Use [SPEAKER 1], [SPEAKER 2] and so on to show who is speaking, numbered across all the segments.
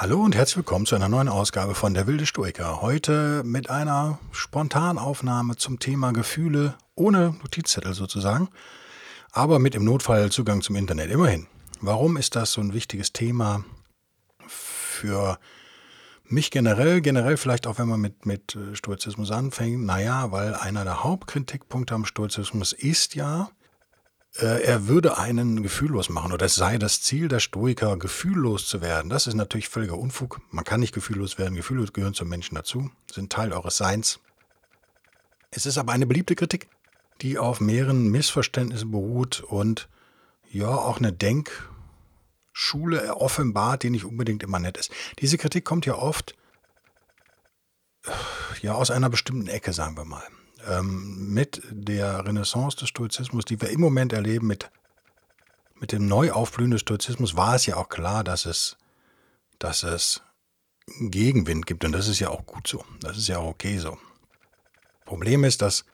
[SPEAKER 1] Hallo und herzlich willkommen zu einer neuen Ausgabe von Der wilde Stoiker. Heute mit einer Spontanaufnahme zum Thema Gefühle, ohne Notizzettel sozusagen, aber mit im Notfall Zugang zum Internet. Immerhin. Warum ist das so ein wichtiges Thema für mich generell, generell vielleicht auch, wenn man mit, mit Stoizismus anfängt? Naja, weil einer der Hauptkritikpunkte am Stoizismus ist ja, äh, er würde einen gefühllos machen oder es sei das Ziel der Stoiker, gefühllos zu werden. Das ist natürlich völliger Unfug. Man kann nicht gefühllos werden. Gefühle gehören zum Menschen dazu, sind Teil eures Seins. Es ist aber eine beliebte Kritik, die auf mehreren Missverständnissen beruht und ja auch eine Denkschule offenbart, die nicht unbedingt immer nett ist. Diese Kritik kommt ja oft ja aus einer bestimmten Ecke, sagen wir mal ähm, mit der Renaissance des Stoizismus, die wir im Moment erleben, mit, mit dem Neuaufblühen des Stoizismus, war es ja auch klar, dass es, dass es Gegenwind gibt. Und das ist ja auch gut so. Das ist ja auch okay so. Problem ist, dass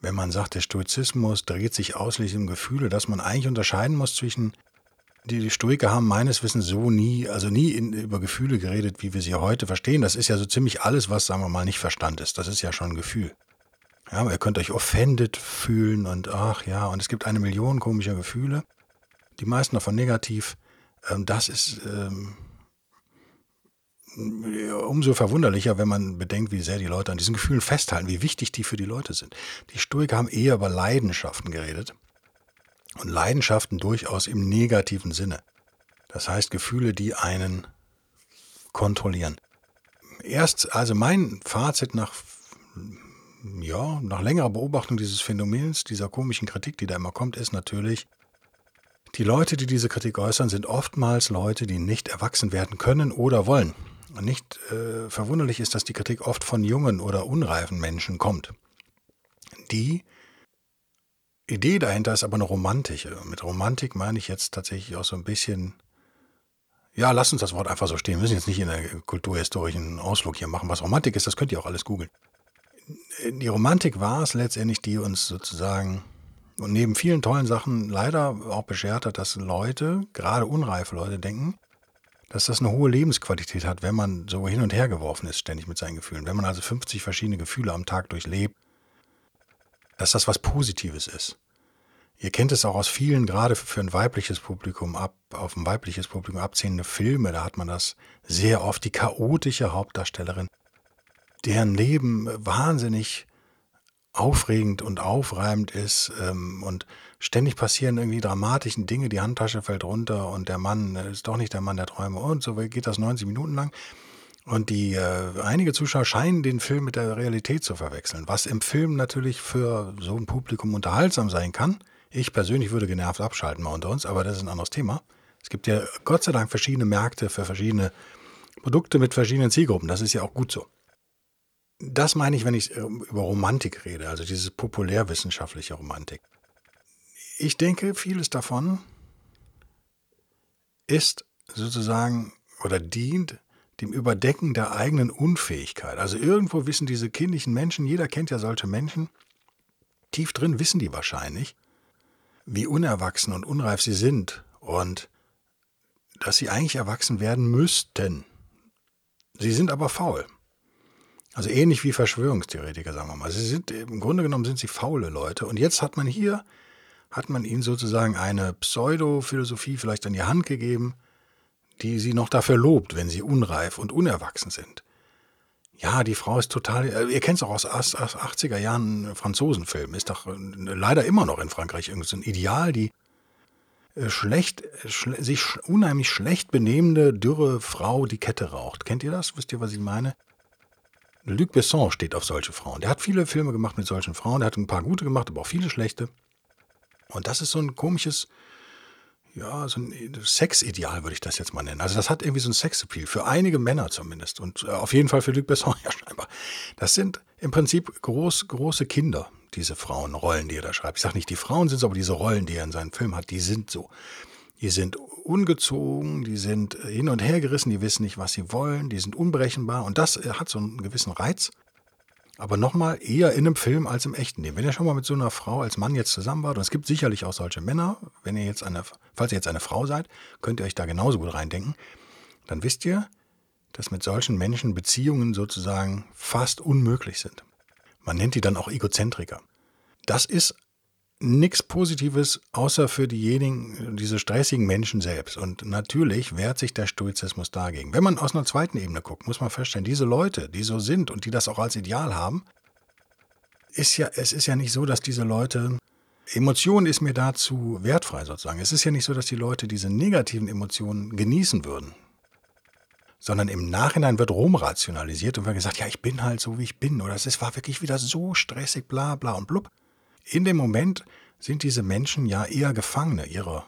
[SPEAKER 1] wenn man sagt, der Stoizismus dreht sich ausschließlich um Gefühle, dass man eigentlich unterscheiden muss zwischen die, die Stoiker haben meines Wissens so nie, also nie in, über Gefühle geredet, wie wir sie heute verstehen. Das ist ja so ziemlich alles, was, sagen wir mal, nicht Verstand ist. Das ist ja schon ein Gefühl. Ja, ihr könnt euch offended fühlen und ach ja, und es gibt eine Million komischer Gefühle, die meisten davon negativ. Ähm, das ist ähm, umso verwunderlicher, wenn man bedenkt, wie sehr die Leute an diesen Gefühlen festhalten, wie wichtig die für die Leute sind. Die Stoiker haben eher über Leidenschaften geredet und Leidenschaften durchaus im negativen Sinne. Das heißt Gefühle, die einen kontrollieren. Erst, also mein Fazit nach ja, nach längerer Beobachtung dieses Phänomens, dieser komischen Kritik, die da immer kommt, ist natürlich, die Leute, die diese Kritik äußern, sind oftmals Leute, die nicht erwachsen werden können oder wollen. Nicht äh, verwunderlich ist, dass die Kritik oft von jungen oder unreifen Menschen kommt. Die Idee dahinter ist aber eine romantische. Mit Romantik meine ich jetzt tatsächlich auch so ein bisschen, ja, lass uns das Wort einfach so stehen. Wir müssen jetzt nicht in einen kulturhistorischen Ausflug hier machen. Was Romantik ist, das könnt ihr auch alles googeln die Romantik war es letztendlich, die uns sozusagen und neben vielen tollen Sachen leider auch beschert hat, dass Leute, gerade unreife Leute, denken, dass das eine hohe Lebensqualität hat, wenn man so hin und her geworfen ist, ständig mit seinen Gefühlen. Wenn man also 50 verschiedene Gefühle am Tag durchlebt, dass das was Positives ist. Ihr kennt es auch aus vielen, gerade für ein weibliches Publikum ab, auf ein weibliches Publikum abziehende Filme, da hat man das sehr oft, die chaotische Hauptdarstellerin, deren Leben wahnsinnig aufregend und aufreibend ist ähm, und ständig passieren irgendwie dramatischen Dinge, die Handtasche fällt runter und der Mann äh, ist doch nicht der Mann der Träume und so geht das 90 Minuten lang. Und die äh, einige Zuschauer scheinen den Film mit der Realität zu verwechseln, was im Film natürlich für so ein Publikum unterhaltsam sein kann. Ich persönlich würde genervt abschalten mal unter uns, aber das ist ein anderes Thema. Es gibt ja Gott sei Dank verschiedene Märkte für verschiedene Produkte mit verschiedenen Zielgruppen. Das ist ja auch gut so das meine ich, wenn ich ähm, über Romantik rede, also diese populärwissenschaftliche Romantik. Ich denke, vieles davon ist sozusagen oder dient dem Überdecken der eigenen Unfähigkeit. Also irgendwo wissen diese kindlichen Menschen, jeder kennt ja solche Menschen, tief drin wissen die wahrscheinlich, wie unerwachsen und unreif sie sind und dass sie eigentlich erwachsen werden müssten. Sie sind aber faul. Also ähnlich wie Verschwörungstheoretiker, sagen wir mal. Sie sind, im Grunde genommen sind sie faule Leute. Und jetzt hat man hier, hat man ihnen sozusagen eine Pseudo-Philosophie vielleicht an die Hand gegeben, die sie noch dafür lobt, wenn sie unreif und unerwachsen sind. Ja, die Frau ist total, äh, ihr kennt es auch aus 80er Jahren Franzosenfilmen, ist doch äh, leider immer noch in Frankreich irgendwie so ein Ideal, die äh, schlecht, sich unheimlich schlecht benehmende, dürre Frau die Kette raucht. Kennt ihr das? Wisst ihr, was ich meine? Luc Besson steht auf solche Frauen. Der hat viele Filme gemacht mit solchen Frauen. Der hat ein paar gute gemacht, aber auch viele schlechte. Und das ist so ein komisches, ja, so ein Sexideal würde ich das jetzt mal nennen. Also das hat irgendwie so ein Sexappeal, für einige Männer zumindest. Und äh, auf jeden Fall für Luc Besson ja scheinbar. Das sind, im Prinzip groß, große Kinder, diese Frauenrollen, die er da schreibt. Ich sage nicht, die Frauen sind es, aber diese Rollen, die er in seinem Film hat, die sind so. Die sind ungezogen, die sind hin und her gerissen, die wissen nicht, was sie wollen, die sind unberechenbar und das hat so einen gewissen Reiz. Aber nochmal eher in einem Film als im echten Leben. Wenn ihr schon mal mit so einer Frau als Mann jetzt zusammen wart, und es gibt sicherlich auch solche Männer, wenn ihr jetzt eine, falls ihr jetzt eine Frau seid, könnt ihr euch da genauso gut reindenken, dann wisst ihr, dass mit solchen Menschen Beziehungen sozusagen fast unmöglich sind. Man nennt die dann auch Egozentriker. Das ist nichts Positives, außer für diejenigen, diese stressigen Menschen selbst. Und natürlich wehrt sich der Stoizismus dagegen. Wenn man aus einer zweiten Ebene guckt, muss man feststellen, diese Leute, die so sind und die das auch als Ideal haben, ist ja, es ist ja nicht so, dass diese Leute, Emotion ist mir dazu wertfrei sozusagen. Es ist ja nicht so, dass die Leute diese negativen Emotionen genießen würden. Sondern im Nachhinein wird rumrationalisiert und wird gesagt, ja, ich bin halt so, wie ich bin. Oder es war wirklich wieder so stressig, bla bla und blub in dem Moment sind diese Menschen ja eher Gefangene ihrer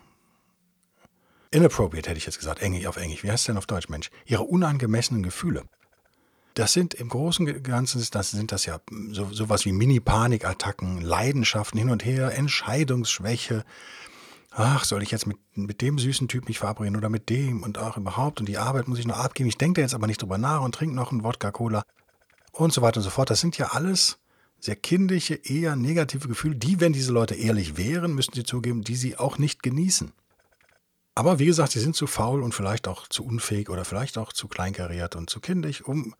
[SPEAKER 1] inappropriate, hätte ich jetzt gesagt, Englisch auf Englisch. Wie heißt es denn auf Deutsch, Mensch? Ihre unangemessenen Gefühle. Das sind im Großen und Ganzen das sind das ja so, sowas wie Mini-Panikattacken, Leidenschaften hin und her, Entscheidungsschwäche. Ach, soll ich jetzt mit, mit dem süßen Typ mich verabreden oder mit dem und auch überhaupt und die Arbeit muss ich noch abgeben. Ich denke da jetzt aber nicht drüber nach und trinke noch einen Wodka-Cola und so weiter und so fort. Das sind ja alles sehr kindliche, eher negative Gefühle, die, wenn diese Leute ehrlich wären, müssten sie zugeben, die sie auch nicht genießen. Aber wie gesagt, sie sind zu faul und vielleicht auch zu unfähig oder vielleicht auch zu kleinkariert und zu kindisch, um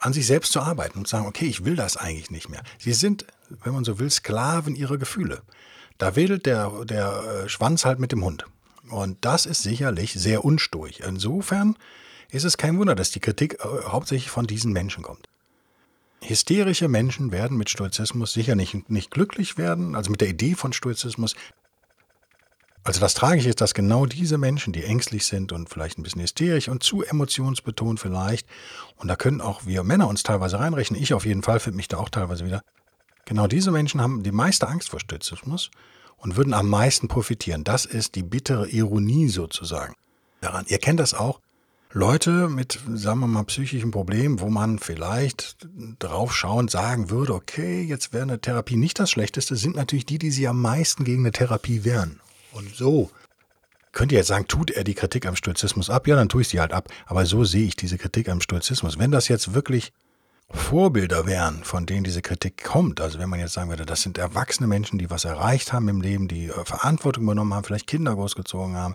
[SPEAKER 1] an sich selbst zu arbeiten und zu sagen, okay, ich will das eigentlich nicht mehr. Sie sind, wenn man so will, Sklaven ihrer Gefühle. Da wedelt der, der äh, Schwanz halt mit dem Hund. Und das ist sicherlich sehr unsturig. Insofern ist es kein Wunder, dass die Kritik äh, hauptsächlich von diesen Menschen kommt. Hysterische Menschen werden mit Stoizismus sicher nicht, nicht glücklich werden, also mit der Idee von Stoizismus. Also das Tragische ist, dass genau diese Menschen, die ängstlich sind und vielleicht ein bisschen hysterisch und zu emotionsbetont vielleicht, und da können auch wir Männer uns teilweise reinrechnen, ich auf jeden Fall finde mich da auch teilweise wieder, genau diese Menschen haben die meiste Angst vor Stoizismus und würden am meisten profitieren. Das ist die bittere Ironie sozusagen daran. Ihr kennt das auch, Leute mit, sagen wir mal, psychischen Problemen, wo man vielleicht draufschauend sagen würde, okay, jetzt wäre eine Therapie nicht das Schlechteste, sind natürlich die, die sich am meisten gegen eine Therapie wehren. Und so könnt ihr jetzt sagen, tut er die Kritik am Stoizismus ab? Ja, dann tue ich sie halt ab. Aber so sehe ich diese Kritik am Stoizismus. Wenn das jetzt wirklich Vorbilder wären, von denen diese Kritik kommt, also wenn man jetzt sagen würde, das sind erwachsene Menschen, die was erreicht haben im Leben, die äh, Verantwortung übernommen haben, vielleicht Kinder großgezogen haben,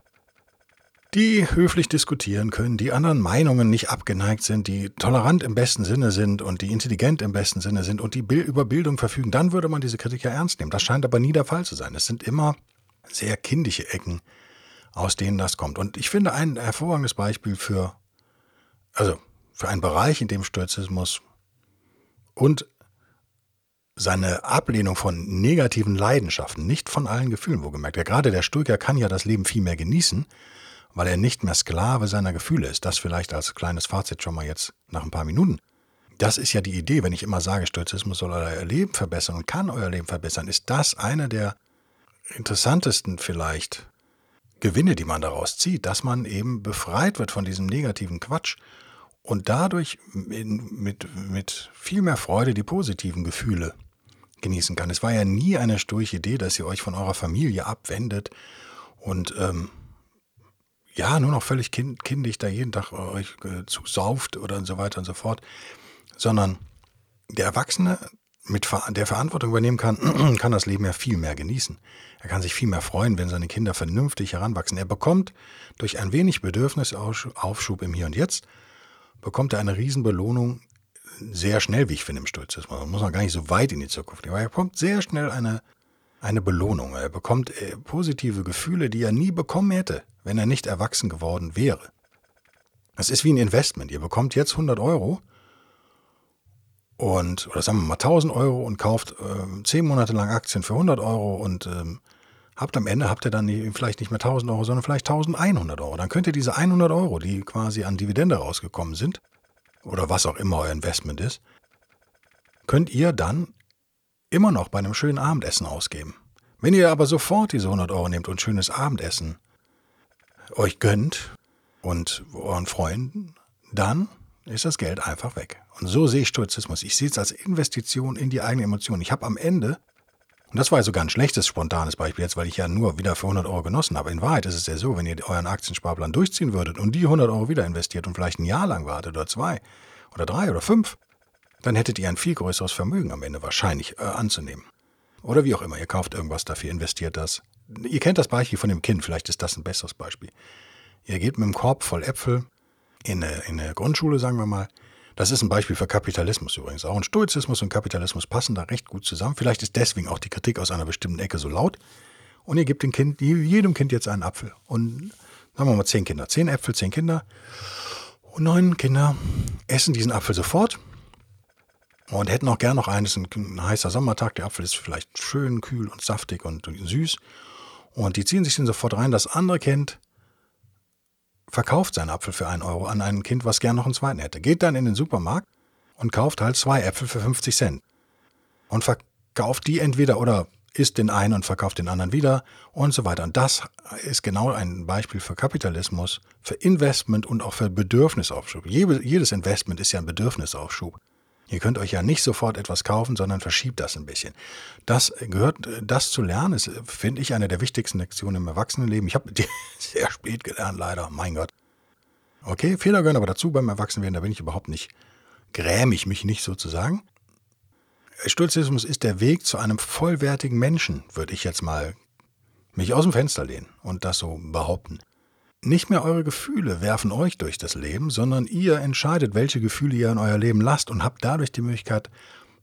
[SPEAKER 1] die höflich diskutieren können, die anderen Meinungen nicht abgeneigt sind, die tolerant im besten Sinne sind und die intelligent im besten Sinne sind und die über Bildung verfügen, dann würde man diese Kritik ja ernst nehmen. Das scheint aber nie der Fall zu sein. Es sind immer sehr kindische Ecken, aus denen das kommt. Und ich finde ein hervorragendes Beispiel für, also für einen Bereich, in dem Stoizismus und seine Ablehnung von negativen Leidenschaften, nicht von allen Gefühlen, wo gemerkt. Ja, gerade der Stoiker kann ja das Leben viel mehr genießen, weil er nicht mehr Sklave seiner Gefühle ist. Das vielleicht als kleines Fazit schon mal jetzt nach ein paar Minuten. Das ist ja die Idee, wenn ich immer sage, Stoizismus soll euer Leben verbessern und kann euer Leben verbessern, ist das eine der interessantesten vielleicht Gewinne, die man daraus zieht, dass man eben befreit wird von diesem negativen Quatsch und dadurch mit, mit viel mehr Freude die positiven Gefühle genießen kann. Es war ja nie eine sturche Idee, dass ihr euch von eurer Familie abwendet und ähm, ja, nur noch völlig kind, kindisch da jeden Tag euch äh, zusauft oder so weiter und so fort, sondern der Erwachsene mit der Verantwortung übernehmen kann, kann das Leben ja viel mehr genießen. Er kann sich viel mehr freuen, wenn seine Kinder vernünftig heranwachsen. Er bekommt durch ein wenig Bedürfnisaufschub im Hier und Jetzt, bekommt er eine Riesenbelohnung sehr schnell, wie ich finde, im Stoizismus. Man muss noch gar nicht so weit in die Zukunft gehen, aber er bekommt sehr schnell eine, eine Belohnung. Er bekommt äh, positive Gefühle, die er nie bekommen hätte, wenn er nicht erwachsen geworden wäre. Es ist wie ein Investment. Ihr bekommt jetzt 100 Euro und, oder sagen wir mal 1000 Euro und kauft äh, 10 Monate lang Aktien für 100 Euro und ähm, habt am Ende habt ihr dann vielleicht nicht mehr 1000 Euro, sondern vielleicht 1100 Euro. Dann könnt ihr diese 100 Euro, die quasi an Dividende rausgekommen sind, oder was auch immer euer Investment ist, könnt ihr dann immer noch bei einem schönen Abendessen ausgeben. Wenn ihr aber sofort diese 100 Euro nehmt und schönes Abendessen euch gönnt und euren Freunden, dann ist das Geld einfach weg. Und so sehe ich Stoizismus. Ich sehe es als Investition in die eigene Emotion. Ich habe am Ende, und das war ja sogar ein schlechtes, spontanes Beispiel jetzt, weil ich ja nur wieder für 100 Euro genossen habe. In Wahrheit ist es ja so, wenn ihr euren Aktiensparplan durchziehen würdet und die 100 Euro wieder investiert und vielleicht ein Jahr lang wartet oder zwei oder drei oder fünf, dann hättet ihr ein viel größeres Vermögen am Ende wahrscheinlich äh, anzunehmen. Oder wie auch immer, ihr kauft irgendwas dafür, investiert das. Ihr kennt das Beispiel von dem Kind, vielleicht ist das ein besseres Beispiel. Ihr geht mit einem Korb voll Äpfel in eine, in eine Grundschule, sagen wir mal. Das ist ein Beispiel für Kapitalismus übrigens. Auch ein Stoizismus und Kapitalismus passen da recht gut zusammen. Vielleicht ist deswegen auch die Kritik aus einer bestimmten Ecke so laut. Und ihr gebt dem Kind, jedem Kind jetzt einen Apfel. Und sagen wir mal zehn Kinder. Zehn Äpfel, zehn Kinder. Und neun Kinder essen diesen Apfel sofort und hätten auch gern noch eines. Ein, ein heißer Sommertag. Der Apfel ist vielleicht schön kühl und saftig und süß. Und die ziehen sich den sofort rein. Das andere Kind verkauft seinen Apfel für einen Euro an ein Kind, was gern noch einen zweiten hätte. Geht dann in den Supermarkt und kauft halt zwei Äpfel für 50 Cent. Und verkauft die entweder oder isst den einen und verkauft den anderen wieder und so weiter. Und das ist genau ein Beispiel für Kapitalismus, für Investment und auch für Bedürfnisaufschub. Jedes Investment ist ja ein Bedürfnisaufschub. Ihr könnt euch ja nicht sofort etwas kaufen, sondern verschiebt das ein bisschen. Das gehört, das zu lernen, ist, finde ich, eine der wichtigsten Lektionen im Erwachsenenleben. Ich habe die sehr spät gelernt, leider, mein Gott. Okay, Fehler gehören aber dazu beim Erwachsenwerden, da bin ich überhaupt nicht, gräme ich mich nicht sozusagen. Stoizismus ist der Weg zu einem vollwertigen Menschen, würde ich jetzt mal mich aus dem Fenster lehnen und das so behaupten. Nicht mehr eure Gefühle werfen euch durch das Leben, sondern ihr entscheidet, welche Gefühle ihr in euer Leben lasst und habt dadurch die Möglichkeit,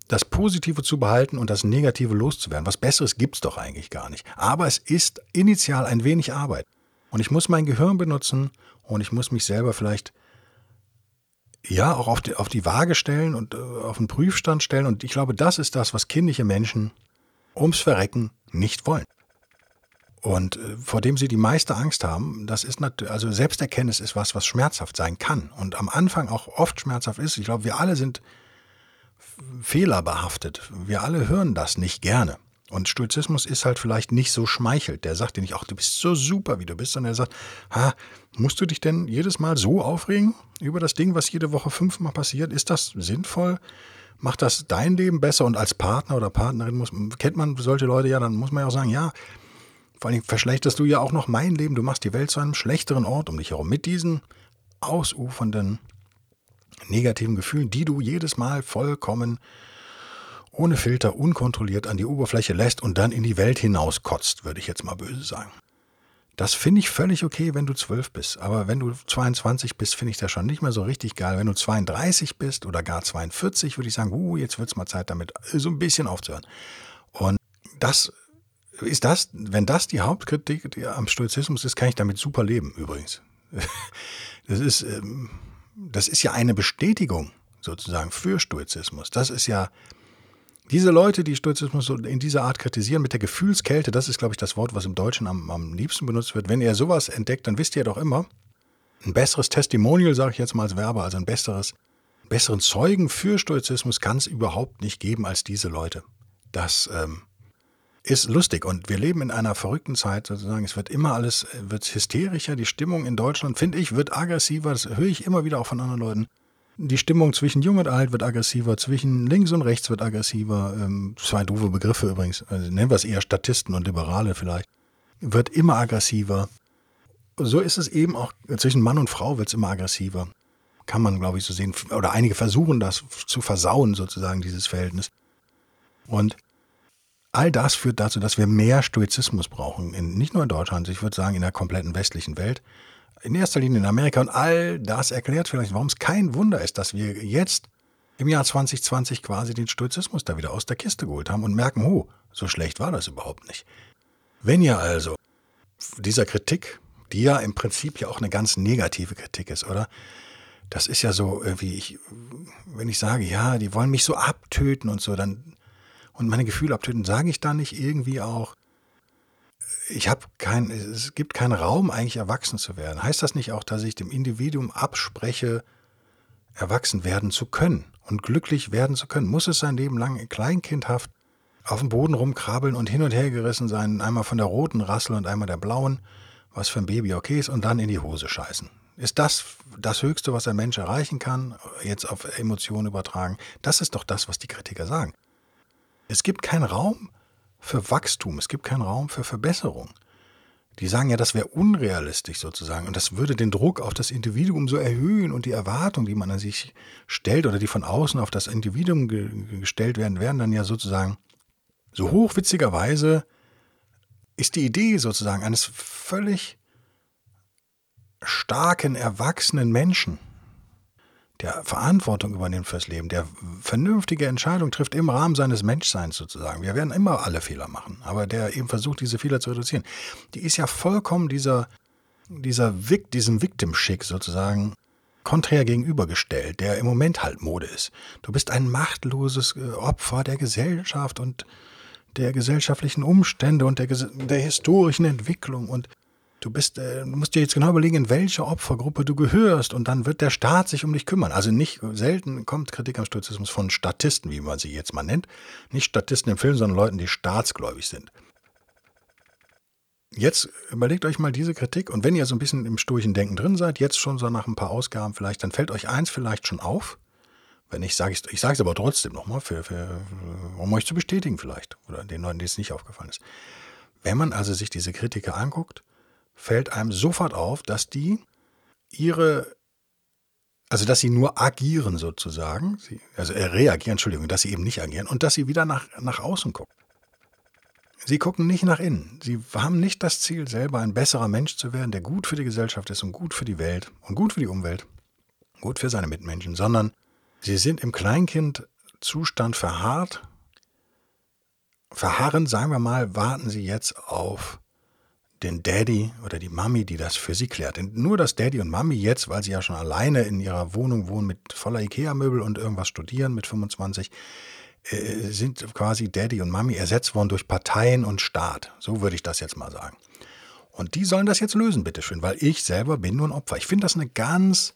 [SPEAKER 1] das Positive zu behalten und das Negative loszuwerden. Was Besseres gibt es doch eigentlich gar nicht. Aber es ist initial ein wenig Arbeit. Und ich muss mein Gehirn benutzen und ich muss mich selber vielleicht ja auch auf die, auf die Waage stellen und äh, auf den Prüfstand stellen. Und ich glaube, das ist das, was kindliche Menschen ums Verrecken nicht wollen. Und äh, vor dem sie die meiste Angst haben, das ist natürlich, also Selbsterkenntnis ist was, was schmerzhaft sein kann und am Anfang auch oft schmerzhaft ist. Ich glaube, wir alle sind fehlerbehaftet. Wir alle hören das nicht gerne. Und Stoizismus ist halt vielleicht nicht so schmeichelt. Der sagt dir nicht, ach, du bist so super, wie du bist, sondern er sagt, ha, musst du dich denn jedes Mal so aufregen über das Ding, was jede Woche fünfmal passiert? Ist das sinnvoll? Macht das dein Leben besser? Und als Partner oder Partnerin muss, kennt man solche Leute ja, dann muss man ja auch sagen, ja, vor allem verschlechterst du ja auch noch mein Leben. Du machst die Welt zu einem schlechteren Ort um dich herum. Mit diesen ausufernden negativen Gefühlen, die du jedes Mal vollkommen ohne Filter unkontrolliert an die Oberfläche lässt und dann in die Welt hinauskotzt, würde ich jetzt mal böse sagen. Das finde ich völlig okay, wenn du zwölf bist. Aber wenn du 22 bist, finde ich das schon nicht mehr so richtig geil. Wenn du 32 bist oder gar 42, würde ich sagen, uh, jetzt wird es mal Zeit, damit so ein bisschen aufzuhören. Und das ist das, wenn das die Hauptkritik am Stoizismus ist, kann ich damit super leben, übrigens. Das ist, ähm, das ist ja eine Bestätigung sozusagen für Stoizismus. Das ist ja, diese Leute, die Stoizismus in dieser Art kritisieren, mit der Gefühlskälte, das ist, glaube ich, das Wort, was im Deutschen am, am liebsten benutzt wird. Wenn ihr sowas entdeckt, dann wisst ihr doch immer, ein besseres Testimonial, sage ich jetzt mal als Werber, also ein besseres, besseren Zeugen für Stoizismus kann es überhaupt nicht geben als diese Leute. Das ähm, ist lustig und wir leben in einer verrückten Zeit sozusagen. Es wird immer alles, wird hysterischer. Die Stimmung in Deutschland, finde ich, wird aggressiver. Das höre ich immer wieder auch von anderen Leuten. Die Stimmung zwischen Jung und Alt wird aggressiver, zwischen links und rechts wird aggressiver. Ähm, zwei doofe Begriffe übrigens. Also nennen wir es eher Statisten und Liberale vielleicht. Wird immer aggressiver. So ist es eben auch zwischen Mann und Frau wird es immer aggressiver. Kann man, glaube ich, so sehen. Oder einige versuchen das zu versauen, sozusagen, dieses Verhältnis. Und All das führt dazu, dass wir mehr Stoizismus brauchen, in, nicht nur in Deutschland, ich würde sagen in der kompletten westlichen Welt, in erster Linie in Amerika. Und all das erklärt vielleicht, warum es kein Wunder ist, dass wir jetzt im Jahr 2020 quasi den Stoizismus da wieder aus der Kiste geholt haben und merken, oh, so schlecht war das überhaupt nicht. Wenn ihr also dieser Kritik, die ja im Prinzip ja auch eine ganz negative Kritik ist, oder? Das ist ja so irgendwie, ich, wenn ich sage, ja, die wollen mich so abtöten und so, dann und meine Gefühle abtöten, sage ich da nicht irgendwie auch, ich habe kein, es gibt keinen Raum, eigentlich erwachsen zu werden. Heißt das nicht auch, dass ich dem Individuum abspreche, erwachsen werden zu können und glücklich werden zu können? Muss es sein Leben lang kleinkindhaft auf dem Boden rumkrabbeln und hin und her gerissen sein, einmal von der roten Rassel und einmal der blauen, was für ein Baby okay ist, und dann in die Hose scheißen? Ist das das Höchste, was ein Mensch erreichen kann, jetzt auf Emotionen übertragen? Das ist doch das, was die Kritiker sagen. Es gibt keinen Raum für Wachstum, es gibt keinen Raum für Verbesserung. Die sagen ja, das wäre unrealistisch sozusagen und das würde den Druck auf das Individuum so erhöhen und die Erwartung, die man an sich stellt oder die von außen auf das Individuum ge gestellt werden, wären dann ja sozusagen so hochwitzigerweise ist die Idee sozusagen eines völlig starken, erwachsenen Menschen, der Verantwortung übernimmt fürs Leben, der vernünftige Entscheidungen trifft im Rahmen seines Menschseins sozusagen. Wir werden immer alle Fehler machen, aber der eben versucht, diese Fehler zu reduzieren. Die ist ja vollkommen dieser, dieser diesem Victim-Schick sozusagen konträr gegenübergestellt, der im Moment halt Mode ist. Du bist ein machtloses äh, Opfer der Gesellschaft und der gesellschaftlichen Umstände und der, der historischen Entwicklung und Du bist, äh, musst dir jetzt genau überlegen, in welche Opfergruppe du gehörst und dann wird der Staat sich um dich kümmern. Also nicht selten kommt Kritik am Stoizismus von Statisten, wie man sie jetzt mal nennt. Nicht Statisten im Film, sondern Leuten, die staatsgläubig sind. Jetzt überlegt euch mal diese Kritik und wenn ihr so ein bisschen im stoischen Denken drin seid, jetzt schon so nach ein paar Ausgaben vielleicht, dann fällt euch eins vielleicht schon auf. Wenn ich sage, ich es aber trotzdem nochmal, für, für, um euch zu bestätigen vielleicht oder den Leuten, denen es nicht aufgefallen ist. Wenn man also sich diese Kritiker anguckt, fällt einem sofort auf, dass die ihre, also dass sie nur agieren sozusagen, sie, also äh, reagieren, Entschuldigung, dass sie eben nicht agieren und dass sie wieder nach, nach außen gucken. Sie gucken nicht nach innen. Sie haben nicht das Ziel, selber ein besserer Mensch zu werden, der gut für die Gesellschaft ist und gut für die Welt und gut für die Umwelt, gut für seine Mitmenschen, sondern sie sind im Kleinkindzustand verharrt. Verharren, sagen wir mal, warten sie jetzt auf den Daddy oder die Mami, die das für sie klärt. Denn nur dass Daddy und Mami jetzt, weil sie ja schon alleine in ihrer Wohnung wohnen mit voller Ikea-Möbel und irgendwas studieren mit 25, äh, sind quasi Daddy und Mami ersetzt worden durch Parteien und Staat. So würde ich das jetzt mal sagen. Und die sollen das jetzt lösen, bitteschön, weil ich selber bin nur ein Opfer. Ich finde das eine ganz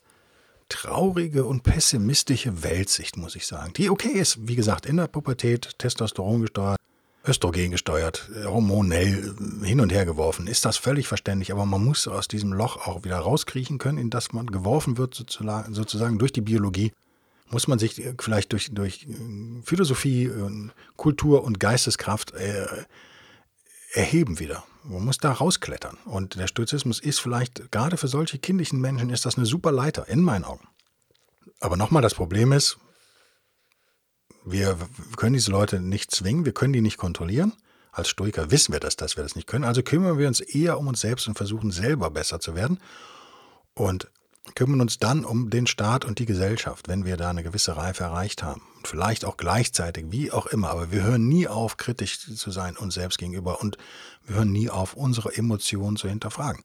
[SPEAKER 1] traurige und pessimistische Weltsicht, muss ich sagen. Die okay ist, wie gesagt, in der Pubertät, Testosteron gesteuert, Östrogen gesteuert, hormonell hin und her geworfen, ist das völlig verständlich. Aber man muss aus diesem Loch auch wieder rauskriechen können, in das man geworfen wird, sozusagen durch die Biologie. Muss man sich vielleicht durch, durch äh, Philosophie, äh, Kultur und Geisteskraft äh, erheben wieder. Man muss da rausklettern. Und der Stoizismus ist vielleicht, gerade für solche kindlichen Menschen, ist das eine super Leiter, in meinen Augen. Aber nochmal, das Problem ist, wir können diese Leute nicht zwingen, wir können die nicht kontrollieren. Als Stoiker wissen wir das, dass wir das nicht können. Also kümmern wir uns eher um uns selbst und versuchen selber besser zu werden und kümmern uns dann um den Staat und die Gesellschaft, wenn wir da eine gewisse Reife erreicht haben. Und vielleicht auch gleichzeitig, wie auch immer. Aber wir hören nie auf, kritisch zu sein uns selbst gegenüber und wir hören nie auf, unsere Emotionen zu hinterfragen.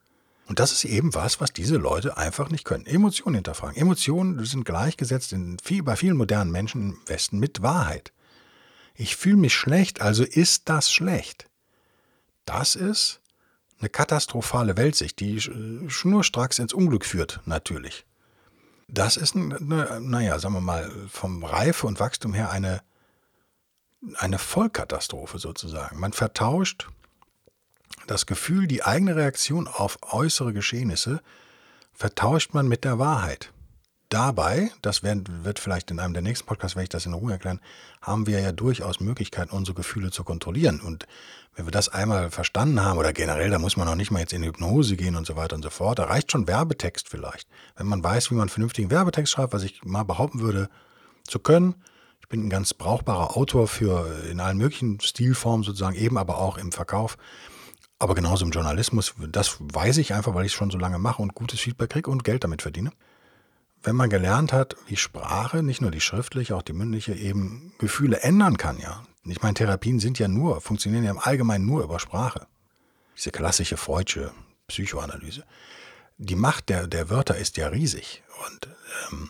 [SPEAKER 1] Und das ist eben was, was diese Leute einfach nicht können. Emotionen hinterfragen. Emotionen sind gleichgesetzt in viel, bei vielen modernen Menschen im Westen mit Wahrheit. Ich fühle mich schlecht, also ist das schlecht. Das ist eine katastrophale Weltsicht, die schnurstracks ins Unglück führt, natürlich. Das ist, eine, naja, sagen wir mal, vom Reife und Wachstum her eine, eine Vollkatastrophe sozusagen. Man vertauscht das Gefühl, die eigene Reaktion auf äußere Geschehnisse vertauscht man mit der Wahrheit. Dabei, das wird vielleicht in einem der nächsten Podcasts, werde ich das in Ruhe erklären, haben wir ja durchaus Möglichkeiten, unsere Gefühle zu kontrollieren. Und wenn wir das einmal verstanden haben, oder generell, da muss man noch nicht mal jetzt in Hypnose gehen und so weiter und so fort, da reicht schon Werbetext vielleicht. Wenn man weiß, wie man vernünftigen Werbetext schreibt, was ich mal behaupten würde zu können. Ich bin ein ganz brauchbarer Autor für in allen möglichen Stilformen sozusagen, eben aber auch im Verkauf. Aber genauso im Journalismus, das weiß ich einfach, weil ich es schon so lange mache und gutes Feedback kriege und Geld damit verdiene. Wenn man gelernt hat, wie Sprache, nicht nur die schriftliche, auch die mündliche, eben Gefühle ändern kann, ja. Ich meine, Therapien sind ja nur, funktionieren ja im Allgemeinen nur über Sprache. Diese klassische Freudsche Psychoanalyse. Die Macht der, der Wörter ist ja riesig. Und ähm,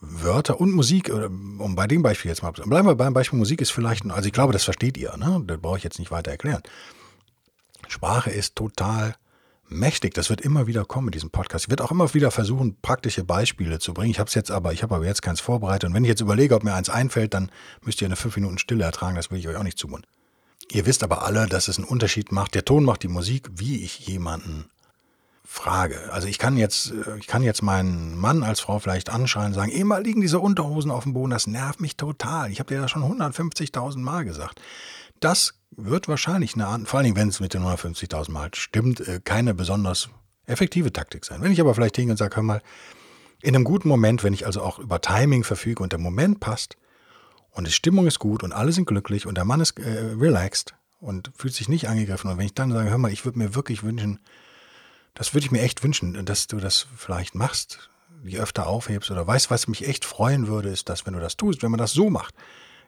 [SPEAKER 1] Wörter und Musik, um bei dem Beispiel jetzt mal, bleiben wir beim Beispiel Musik, ist vielleicht, also ich glaube, das versteht ihr, ne? Das brauche ich jetzt nicht weiter erklären. Sprache ist total mächtig. Das wird immer wieder kommen in diesem Podcast. Ich werde auch immer wieder versuchen, praktische Beispiele zu bringen. Ich habe es jetzt aber, ich habe aber jetzt keins vorbereitet. Und wenn ich jetzt überlege, ob mir eins einfällt, dann müsst ihr eine fünf Minuten Stille ertragen. Das will ich euch auch nicht zumuten. Ihr wisst aber alle, dass es einen Unterschied macht. Der Ton macht die Musik, wie ich jemanden Frage. Also ich kann jetzt, ich kann jetzt meinen Mann als Frau vielleicht anschreien und sagen, immer liegen diese Unterhosen auf dem Boden, das nervt mich total. Ich habe dir das schon 150.000 Mal gesagt. Das wird wahrscheinlich eine, vor allen Dingen, wenn es mit den 150.000 Mal stimmt, äh, keine besonders effektive Taktik sein. Wenn ich aber vielleicht hingehe und sage, hör mal, in einem guten Moment, wenn ich also auch über Timing verfüge und der Moment passt und die Stimmung ist gut und alle sind glücklich und der Mann ist äh, relaxed und fühlt sich nicht angegriffen und wenn ich dann sage, hör mal, ich würde mir wirklich wünschen, das würde ich mir echt wünschen, dass du das vielleicht machst, die öfter aufhebst oder weißt, was mich echt freuen würde, ist, dass wenn du das tust, wenn man das so macht,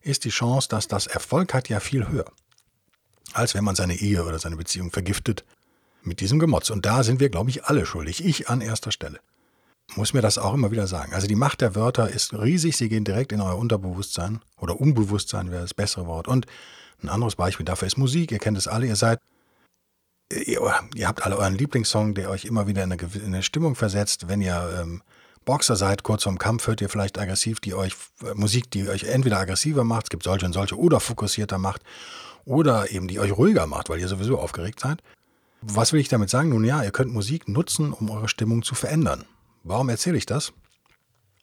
[SPEAKER 1] ist die Chance, dass das Erfolg hat, ja viel höher, als wenn man seine Ehe oder seine Beziehung vergiftet mit diesem Gemotz. Und da sind wir, glaube ich, alle schuldig. Ich an erster Stelle. Muss mir das auch immer wieder sagen. Also die Macht der Wörter ist riesig. Sie gehen direkt in euer Unterbewusstsein oder Unbewusstsein wäre das bessere Wort. Und ein anderes Beispiel dafür ist Musik. Ihr kennt es alle. Ihr seid ihr, ihr, habt alle euren Lieblingssong, der euch immer wieder in eine, in eine Stimmung versetzt. Wenn ihr ähm, Boxer seid, kurz vorm Kampf, hört ihr vielleicht aggressiv, die euch äh, Musik, die euch entweder aggressiver macht, es gibt solche und solche, oder fokussierter macht, oder eben die euch ruhiger macht, weil ihr sowieso aufgeregt seid. Was will ich damit sagen? Nun ja, ihr könnt Musik nutzen, um eure Stimmung zu verändern. Warum erzähle ich das?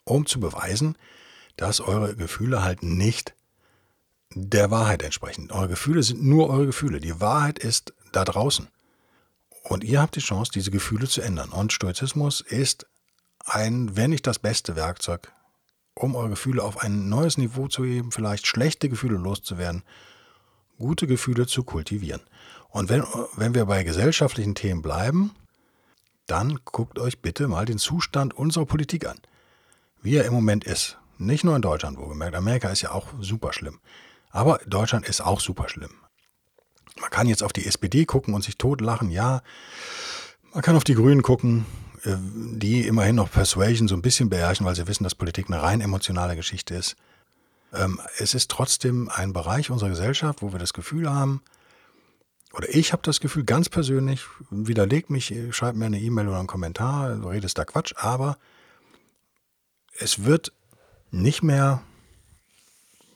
[SPEAKER 1] Um zu beweisen, dass eure Gefühle halt nicht der Wahrheit entsprechen. Eure Gefühle sind nur eure Gefühle. Die Wahrheit ist da draußen. Und ihr habt die Chance, diese Gefühle zu ändern. Und Stoizismus ist ein, wenn nicht das beste Werkzeug, um eure Gefühle auf ein neues Niveau zu heben, vielleicht schlechte Gefühle loszuwerden, gute Gefühle zu kultivieren. Und wenn, wenn wir bei gesellschaftlichen Themen bleiben, dann guckt euch bitte mal den Zustand unserer Politik an. Wie er im Moment ist. Nicht nur in Deutschland, wo gemerkt, Amerika ist ja auch super schlimm. Aber Deutschland ist auch super schlimm. Man kann jetzt auf die SPD gucken und sich totlachen, ja. Man kann auf die Grünen gucken, die immerhin noch Persuasion so ein bisschen beherrschen, weil sie wissen, dass Politik eine rein emotionale Geschichte ist. Ähm, es ist trotzdem ein Bereich unserer Gesellschaft, wo wir das Gefühl haben, oder ich habe das Gefühl, ganz persönlich, widerlegt mich, schreibt mir eine E-Mail oder einen Kommentar, du redest da Quatsch, aber es wird nicht mehr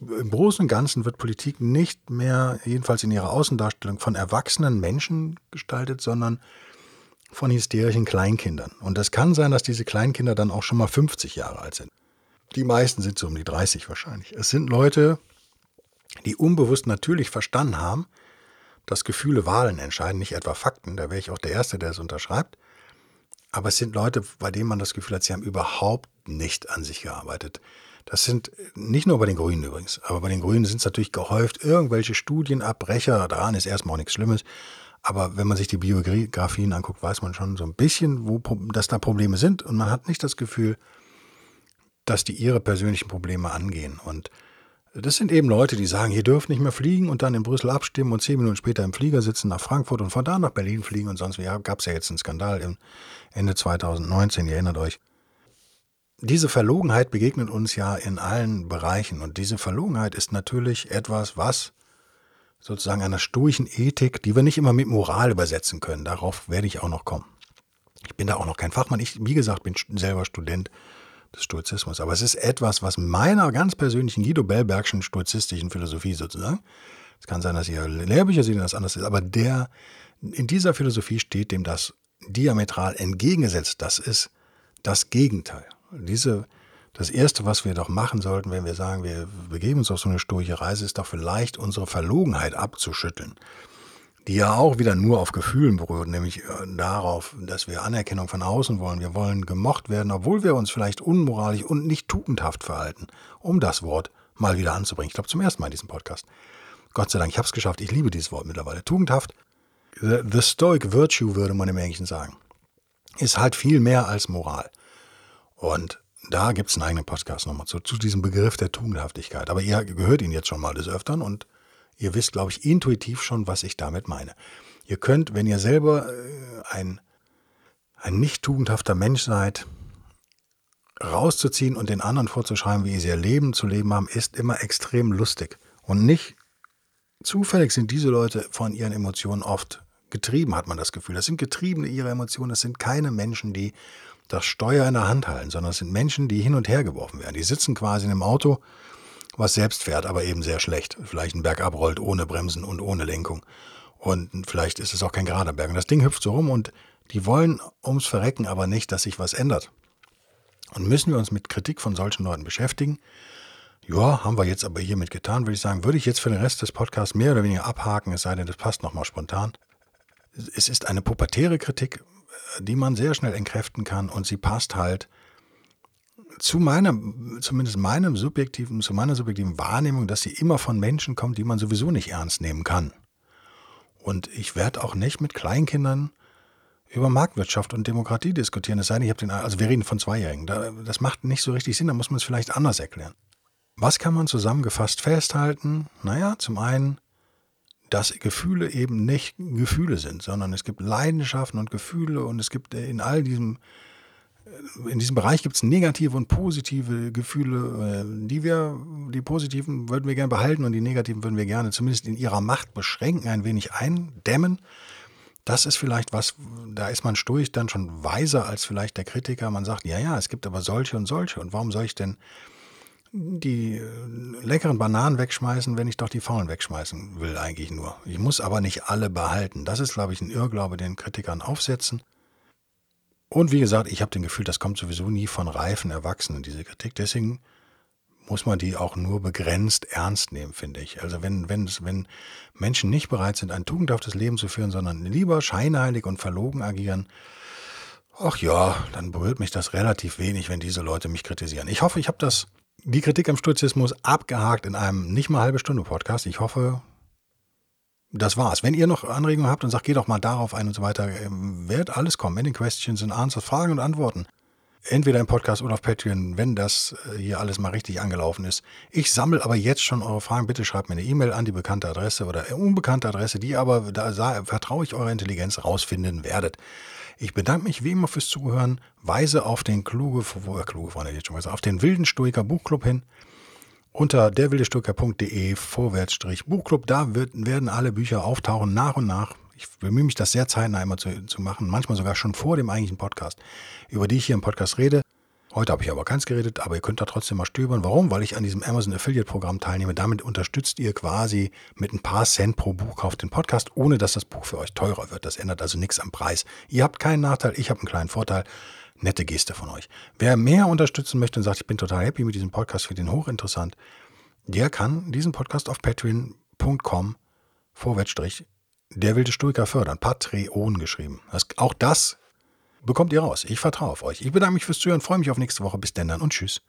[SPEAKER 1] im Großen und Ganzen wird Politik nicht mehr, jedenfalls in ihrer Außendarstellung, von erwachsenen Menschen gestaltet, sondern von hysterischen Kleinkindern. Und es kann sein, dass diese Kleinkinder dann auch schon mal 50 Jahre alt sind. Die meisten sind so um die 30 wahrscheinlich. Es sind Leute, die unbewusst natürlich verstanden haben, dass Gefühle Wahlen entscheiden, nicht etwa Fakten. Da wäre ich auch der Erste, der es unterschreibt. Aber es sind Leute, bei denen man das Gefühl hat, sie haben überhaupt nicht an sich gearbeitet. Das sind nicht nur bei den Grünen übrigens, aber bei den Grünen sind es natürlich gehäuft irgendwelche Studienabbrecher. Daran ist erstmal auch nichts Schlimmes. Aber wenn man sich die Biografien anguckt, weiß man schon so ein bisschen, wo, dass da Probleme sind. Und man hat nicht das Gefühl, dass die ihre persönlichen Probleme angehen. Und das sind eben Leute, die sagen, ihr dürft nicht mehr fliegen und dann in Brüssel abstimmen und zehn Minuten später im Flieger sitzen nach Frankfurt und von da nach Berlin fliegen und sonst wie. Ja, gab es ja jetzt einen Skandal im Ende 2019, ihr erinnert euch diese Verlogenheit begegnet uns ja in allen Bereichen. Und diese Verlogenheit ist natürlich etwas, was sozusagen einer stoischen Ethik, die wir nicht immer mit Moral übersetzen können. Darauf werde ich auch noch kommen. Ich bin da auch noch kein Fachmann. Ich, wie gesagt, bin selber Student des Stoizismus. Aber es ist etwas, was meiner ganz persönlichen Guido Bellbergschen stoizistischen Philosophie sozusagen, es kann sein, dass ihr Lehrbücher seht, das anders ist, aber der, in dieser Philosophie steht dem das diametral entgegengesetzt. Das ist das Gegenteil. Diese, das Erste, was wir doch machen sollten, wenn wir sagen, wir begeben uns auf so eine sturche Reise, ist doch vielleicht unsere Verlogenheit abzuschütteln, die ja auch wieder nur auf Gefühlen beruht, nämlich äh, darauf, dass wir Anerkennung von außen wollen. Wir wollen gemocht werden, obwohl wir uns vielleicht unmoralisch und nicht tugendhaft verhalten, um das Wort mal wieder anzubringen. Ich glaube, zum ersten Mal in diesem Podcast. Gott sei Dank, ich habe es geschafft. Ich liebe dieses Wort mittlerweile. Tugendhaft, the, the Stoic Virtue würde man im Englischen sagen, ist halt viel mehr als Moral. Und da gibt es einen eigenen Podcast nochmal zu, zu diesem Begriff der Tugendhaftigkeit. Aber ihr gehört ihn jetzt schon mal des Öfteren und ihr wisst, glaube ich, intuitiv schon, was ich damit meine. Ihr könnt, wenn ihr selber äh, ein, ein nicht tugendhafter Mensch seid, rauszuziehen und den anderen vorzuschreiben, wie sie ihr Leben zu leben haben, ist immer extrem lustig. Und nicht zufällig sind diese Leute von ihren Emotionen oft getrieben, hat man das Gefühl. Das sind Getriebene ihrer Emotionen. Das sind keine Menschen, die das Steuer in der Hand halten, sondern es sind Menschen, die hin und her geworfen werden. Die sitzen quasi in einem Auto, was selbst fährt, aber eben sehr schlecht. Vielleicht einen Berg abrollt ohne Bremsen und ohne Lenkung. Und vielleicht ist es auch kein gerader Berg. Und das Ding hüpft so rum und Die wollen ums Verrecken aber nicht, dass sich was ändert. Und müssen wir uns mit Kritik von solchen Leuten beschäftigen? Ja, haben wir jetzt aber hiermit getan, würde ich sagen, würde ich jetzt für den Rest des Podcasts mehr oder weniger abhaken, es sei denn, das passt nochmal spontan. Es ist eine pubertäre Kritik, die man sehr schnell entkräften kann und sie passt halt zu meiner, zumindest meinem subjektiven, zu meiner subjektiven Wahrnehmung, dass sie immer von Menschen kommt, die man sowieso nicht ernst nehmen kann. Und ich werde auch nicht mit Kleinkindern über Marktwirtschaft und Demokratie diskutieren. Es sei denn, ich habe den, also wir reden von Zweijährigen. Das macht nicht so richtig Sinn, da muss man es vielleicht anders erklären. Was kann man zusammengefasst festhalten? Naja, zum einen, dass Gefühle eben nicht Gefühle sind, sondern es gibt Leidenschaften und Gefühle und es gibt in all diesem, in diesem Bereich gibt es negative und positive Gefühle, äh, die wir, die positiven würden wir gerne behalten und die negativen würden wir gerne zumindest in ihrer Macht beschränken, ein wenig eindämmen. Das ist vielleicht was, da ist man Stoich dann schon weiser als vielleicht der Kritiker. Man sagt, ja, ja, es gibt aber solche und solche. Und warum soll ich denn die leckeren Bananen wegschmeißen, wenn ich doch die faulen wegschmeißen will eigentlich nur. Ich muss aber nicht alle behalten. Das ist, glaube ich, ein Irrglaube, den Kritikern aufsetzen. Und wie gesagt, ich habe den Gefühl, das kommt sowieso nie von reifen Erwachsenen, diese Kritik. Deswegen muss man die auch nur begrenzt ernst nehmen, finde ich. Also wenn, wenn, wenn Menschen nicht bereit sind, ein tugendhaftes Leben zu führen, sondern lieber scheinheilig und verlogen agieren, ach ja, dann berührt mich das relativ wenig, wenn diese Leute mich kritisieren. Ich hoffe, ich habe das, die Kritik am Stoizismus abgehakt in einem nicht mal halbe Stunde Podcast. Ich hoffe, das war's. Wenn ihr noch Anregungen habt und sagt, geh doch mal darauf ein und so weiter, ähm, wird alles kommen. In den Questions and Answers, Fragen und Antworten entweder im Podcast oder auf Patreon, wenn das äh, hier alles mal richtig angelaufen ist. Ich sammle aber jetzt schon eure Fragen. Bitte schreibt mir eine E-Mail an die bekannte Adresse oder unbekannte Adresse, die aber, da vertraue ich eurer Intelligenz, rausfinden werdet. Ich bedanke mich wie immer fürs Zuhören, weise auf den kluge, äh, kluge Freunde jetzt schon mal, auf den wilden Stoiker Buchclub hin. Unter derwildestoiker.de vorwärtsstrich Buchclub, da wird, werden alle Bücher auftauchen nach und nach ich bemühe mich, das sehr zeitnah immer zu, zu machen, manchmal sogar schon vor dem eigentlichen Podcast, über die ich hier im Podcast rede. Heute habe ich aber keins geredet, aber ihr könnt da trotzdem mal stöbern. Warum? Weil ich an diesem Amazon Affiliate Programm teilnehme. Damit unterstützt ihr quasi mit ein paar Cent pro Buchkauf den Podcast, ohne dass das Buch für euch teurer wird. Das ändert also nichts am Preis. Ihr habt keinen Nachteil, ich habe einen kleinen Vorteil. Nette Geste von euch. Wer mehr unterstützen möchte und sagt, ich bin total happy mit diesem Podcast, finde den hochinteressant, der kann diesen Podcast auf patreon.com vorwärtsstrich der wilde Stoiker fördern. Patreon geschrieben. Das, auch das bekommt ihr raus. Ich vertraue auf euch. Ich bedanke mich fürs Zuhören, freue mich auf nächste Woche. Bis denn dann und tschüss.